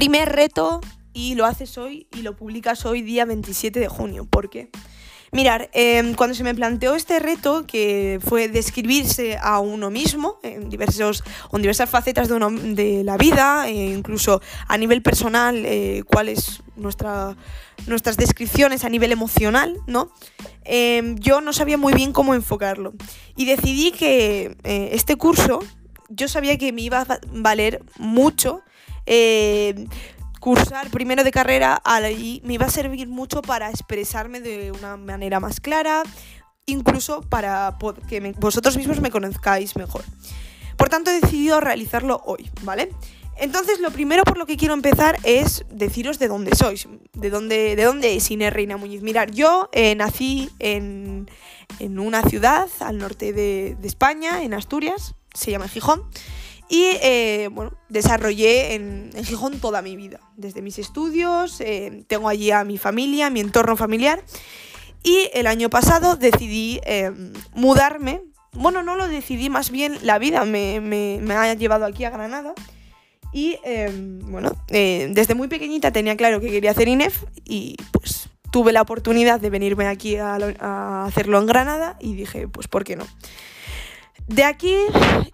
Primer reto y lo haces hoy y lo publicas hoy día 27 de junio. ¿Por qué? Mirar, em, cuando se me planteó este reto, que fue describirse a uno mismo en, diversos, en diversas facetas de, la vida, e incluso a nivel personal, eh, cuáles nuestra, nuestras descripciones a nivel emocional, ¿no? Em, yo no sabía muy bien cómo enfocarlo. Y decidí que eh, este curso, yo sabía que me iba a valer mucho. Eh, cursar primero de carrera y me iba a servir mucho para expresarme de una manera más clara, incluso para que vosotros mismos me conozcáis mejor. Por tanto, he decidido realizarlo hoy, ¿vale? Entonces, lo primero por lo que quiero empezar es deciros de dónde sois, de dónde, de dónde es Inés Reina Muñiz. Mirar, yo eh, nací en, una ciudad al norte de, de España, en Asturias, se llama Gijón. Y eh, bueno, desarrollé en, Gijón toda mi vida, desde mis estudios, eh, tengo allí a mi familia, mi entorno familiar. Y el año pasado decidí eh, mudarme. Bueno, no lo decidí, más bien la vida me, me, ha llevado aquí a Granada. Y bueno, desde muy pequeñita tenía claro que quería hacer INEF y pues tuve la oportunidad de venirme aquí a, a hacerlo en Granada y dije, pues ¿por qué no? De aquí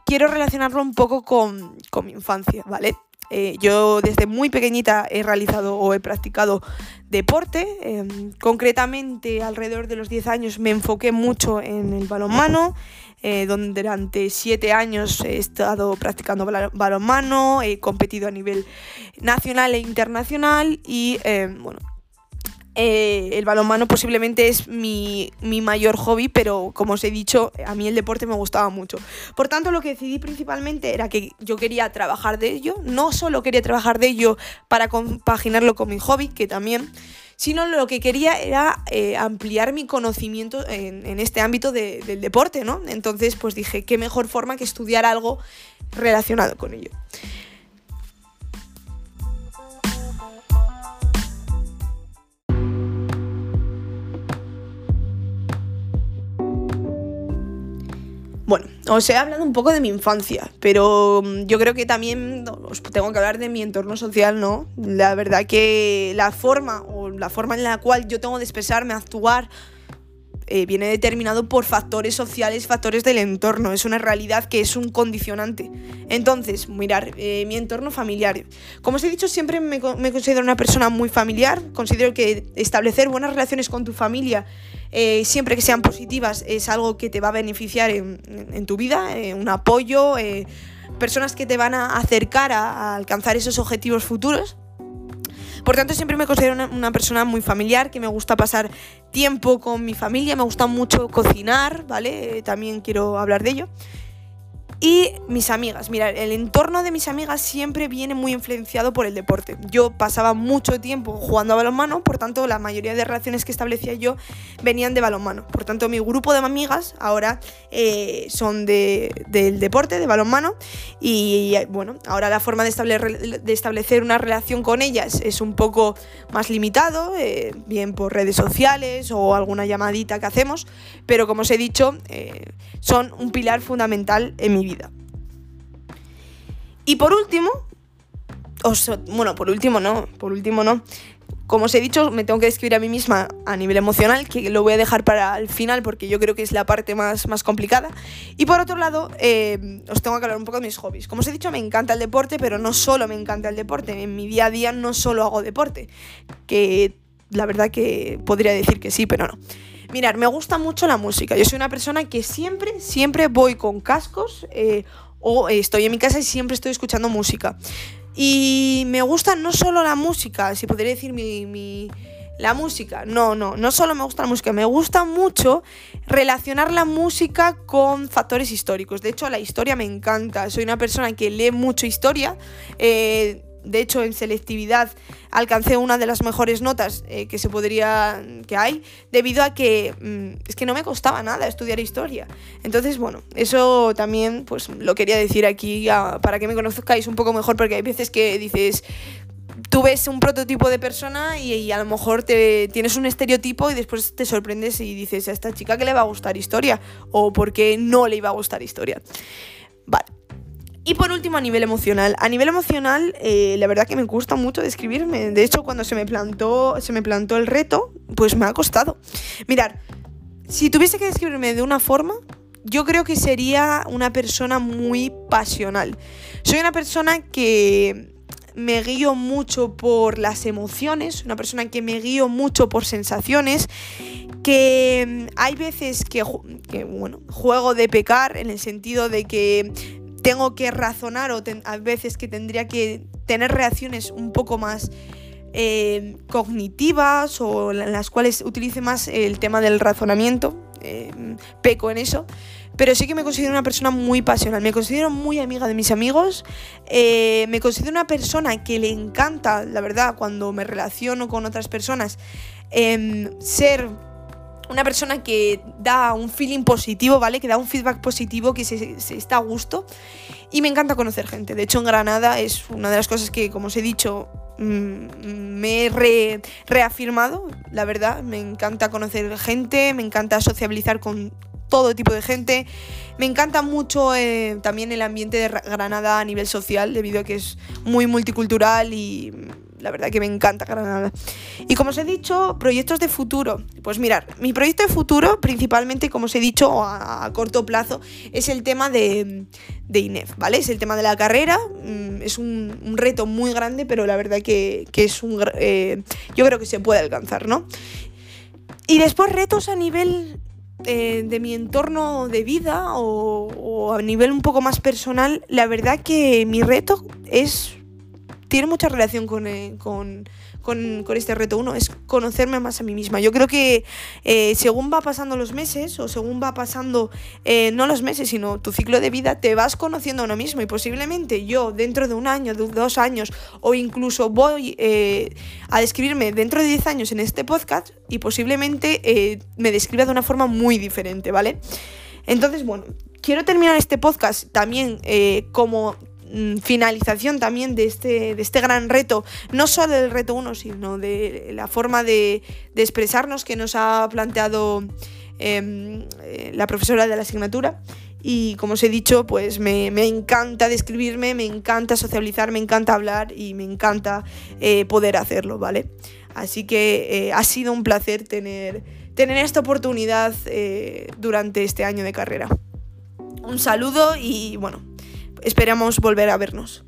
quiero relacionarlo un poco con, mi infancia, ¿vale? Eh, yo desde muy pequeñita he realizado o he practicado deporte, em, concretamente alrededor de los 10 años me enfoqué mucho en el balonmano, eh, donde durante 7 años he estado practicando balonmano, he competido a nivel nacional e internacional y em, bueno, eh, el balonmano posiblemente es mi, mayor hobby, pero como os he dicho, a mí el deporte me gustaba mucho. Por tanto, lo que decidí principalmente era que yo quería trabajar de ello, no solo quería trabajar de ello para compaginarlo con mi hobby, que también, sino lo que quería era eh, ampliar mi conocimiento en, este ámbito del deporte, ¿no? Entonces, pues dije, qué mejor forma que estudiar algo relacionado con ello. Bueno, os he hablado un poco de mi infancia, pero mm, yo creo que también os tengo que hablar de mi entorno social, ¿no? La verdad que la forma o la forma en la cual yo tengo de expresarme, actuar, eh, viene determinado por factores sociales, factores del entorno. Es una realidad que es un condicionante. Entonces, mirar, eh, mi entorno familiar. Como os he dicho, siempre me, considero una persona muy familiar. Considero que establecer buenas relaciones con tu familia, eh, siempre que sean positivas, es algo que te va a beneficiar en, tu vida, un apoyo, personas que te van a acercar a alcanzar esos objetivos futuros. Por tanto, siempre me considero una, persona muy familiar, que me gusta pasar tiempo con mi familia, me gusta mucho cocinar, ¿vale? También quiero hablar de ello. Y mis amigas, mira, el entorno de mis amigas siempre viene muy influenciado por el deporte. Yo pasaba mucho tiempo jugando a balonmano, por tanto la mayoría de relaciones que establecía yo venían de balonmano. Por tanto mi grupo de amigas ahora eh, son de, del deporte, de balonmano, y bueno, ahora la forma de establecer, de establecer una relación con ellas es un poco más limitado, eh, bien por redes sociales o alguna llamadita que hacemos, pero como os he dicho, eh, son un pilar fundamental en mi vida. Y por último, bueno, por último no, por último no. Como os he dicho, me tengo que describir a mí misma a nivel emocional, que lo voy a dejar para el final porque yo creo que es la parte más, más complicada. Y por otro lado, eh, os tengo que hablar un poco de mis hobbies. Como os he dicho, me encanta el deporte, pero no solo me encanta el deporte. En mi día a día no solo hago deporte, que la verdad que podría decir que sí, pero no. Mirar, me gusta mucho la música. Yo soy una persona que siempre, siempre voy con cascos eh, o estoy en mi casa y siempre estoy escuchando música. Y me gusta no solo la música, si podría decir mi, la música. No, no, no solo me gusta la música, me gusta mucho relacionar la música con factores históricos. De hecho, la historia me encanta. Soy una persona que lee mucho historia. Eh, de hecho, en selectividad alcancé una de las mejores notas eh, que se podría que hay, debido a que mm, es que no me costaba nada estudiar historia. Entonces, bueno, eso también pues lo quería decir aquí para que me conozcáis un poco mejor, porque hay veces que dices, tú ves un prototipo de persona y, a lo mejor te tienes un estereotipo y después te sorprendes y dices a esta chica que le va a gustar historia o porque no le iba a gustar historia. Vale. Y por último, a nivel emocional. A nivel emocional, eh, la verdad que me gusta mucho describirme. De hecho, cuando se me, plantó, se me plantó el reto, pues me ha costado. Mirar, si tuviese que describirme de una forma, yo creo que sería una persona muy pasional. Soy una persona que me guío mucho por las emociones, una persona que me guío mucho por sensaciones, que hay veces que, que bueno, juego de pecar en el sentido de que tengo que razonar o a veces que tendría que tener reacciones un poco más eh, cognitivas o las cuales utilice más el tema del razonamiento. Eh, peco en eso. Pero sí que me considero una persona muy pasional. Me considero muy amiga de mis amigos. Eh, me considero una persona que le encanta, la verdad, cuando me relaciono con otras personas, em, ser una persona que da un feeling positivo, ¿vale? Que da un feedback positivo, que se, está a gusto. Y me encanta conocer gente. De hecho, en Granada es una de las cosas que, como os he dicho, mm, me he reafirmado, la verdad. Me encanta conocer gente, me encanta sociabilizar con todo tipo de gente. Me encanta mucho eh, también el ambiente de Granada a nivel social, debido a que es muy multicultural y la verdad que me encanta Granada. Y como os he dicho, proyectos de futuro. Pues mirar, mi proyecto de futuro, principalmente, como os he dicho, a, corto plazo, es el tema de, de, INEF, ¿vale? Es el tema de la carrera. Mm, es un, reto muy grande, pero la verdad que, es un... Eh, yo creo que se puede alcanzar, ¿no? Y después retos a nivel eh, de mi entorno de vida o, o, a nivel un poco más personal, la verdad que mi reto es tiene mucha relación con, eh, con, con, este reto. Uno es conocerme más a mí misma. Yo creo que eh, según va pasando los meses o según va pasando, eh, no los meses, sino tu ciclo de vida, te vas conociendo a uno mismo y posiblemente yo dentro de un año, de dos años o incluso voy a describirme dentro de diez años en este podcast y posiblemente me describa de una forma muy diferente, ¿vale? Entonces, bueno, quiero terminar este podcast también como finalización también de este, de este gran reto, no solo del reto 1, sino de la forma de, expresarnos que nos ha planteado em, eh, la profesora de la asignatura. Y como os he dicho, pues me, encanta describirme, me encanta socializar, me encanta hablar y me encanta eh, poder hacerlo, ¿vale? Así que eh, ha sido un placer tener, tener esta oportunidad durante este año de carrera. Un saludo y bueno, Esperamos volver a vernos.